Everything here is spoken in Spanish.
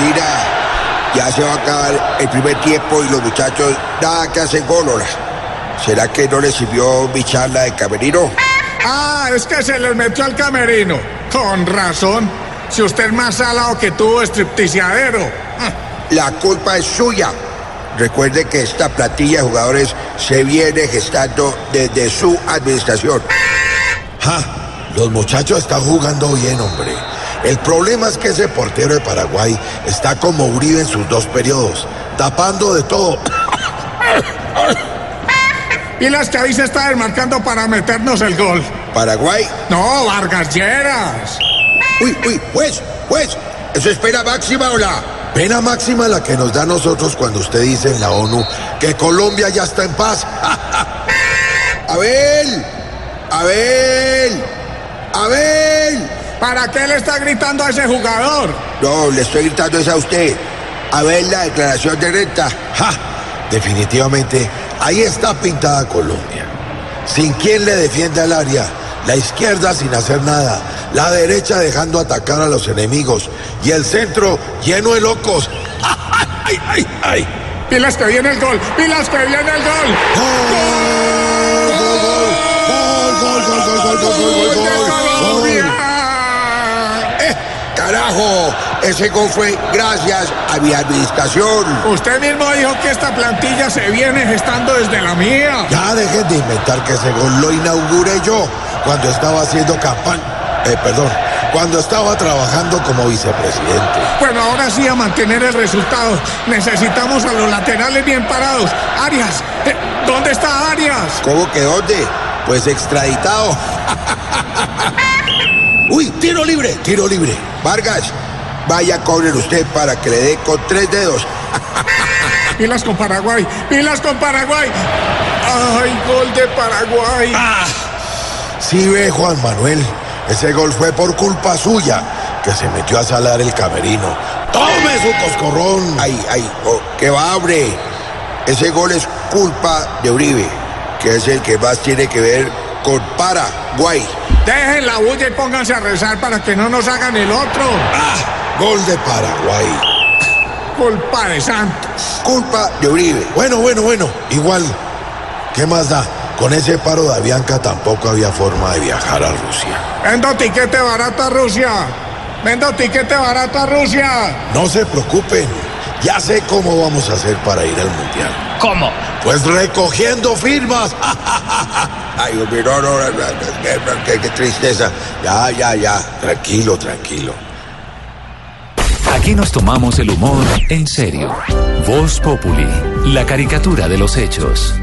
Tutira, ya se va a acabar el primer tiempo y los muchachos nada que hacen gólola. ¿Será que no les sirvió mi charla de camerino? Ah, es que se les metió al camerino. Con razón. Si usted es más salado que tú, stripticiadero. La culpa es suya. Recuerde que esta platilla de jugadores se viene gestando desde su administración. Ja, los muchachos están jugando bien, hombre. El problema es que ese portero de Paraguay está como Uribe en sus dos periodos, tapando de todo. Y las que ahí se está desmarcando para meternos el gol. Paraguay. No, Vargas Lleras. Uy, uy, juez, juez. ¿Eso es pena máxima o la? Pena máxima la que nos da a nosotros cuando usted dice en la ONU que Colombia ya está en paz. Abel, Abel, Abel. ¿Para qué le está gritando a ese jugador? No, le estoy gritando es a usted. Abel, la declaración de renta. Ja, definitivamente, ahí está pintada Colombia. Sin quien le defienda el área, la izquierda sin hacer nada, la derecha dejando atacar a los enemigos y el centro lleno de locos. ¡Ay, ay, ay! Pilas que viene el gol, pilas que viene el gol. ¡Gol, gol, carajo! Ese gol fue gracias a mi administración. Usted mismo dijo que esta plantilla se viene gestando desde la mía. Ya dejen de inventar que ese gol lo inauguré yo cuando estaba haciendo campaña. Eh, perdón, cuando estaba trabajando como vicepresidente. Bueno, ahora sí a mantener el resultado. Necesitamos a los laterales bien parados. Arias, eh, ¿dónde está Arias? ¿Cómo que dónde? Pues extraditado. Uy, tiro libre, tiro libre. Vargas, vaya a cobrar usted para que le dé con tres dedos. Pilas con Paraguay, pilas con Paraguay. ¡Ay, gol de Paraguay! Ah, sí ve, Juan Manuel. Ese gol fue por culpa suya, que se metió a salar el camerino. ¡Tome su coscorrón! Ay, ay, oh, que va, hombre. Ese gol es culpa de Uribe, que es el que más tiene que ver con Paraguay. Dejen la bulla y pónganse a rezar para que no nos hagan el otro. ¡Ah! Gol de Paraguay. Culpa de Santos. Culpa de Uribe. Bueno, bueno, bueno. Igual, ¿qué más da? Con ese paro de Avianca tampoco había forma de viajar a Rusia. Vendo tiquete barato a Rusia. Vendo tiquete barato a Rusia. No se preocupen. Ya sé cómo vamos a hacer para ir al Mundial. ¿Cómo? Pues recogiendo firmas. Ay, no, no, no, no, qué, qué- qué tristeza. Ya, ya, ya. Tranquilo, tranquilo. Aquí nos tomamos el humor en serio. Voz Populi, la caricatura de los hechos.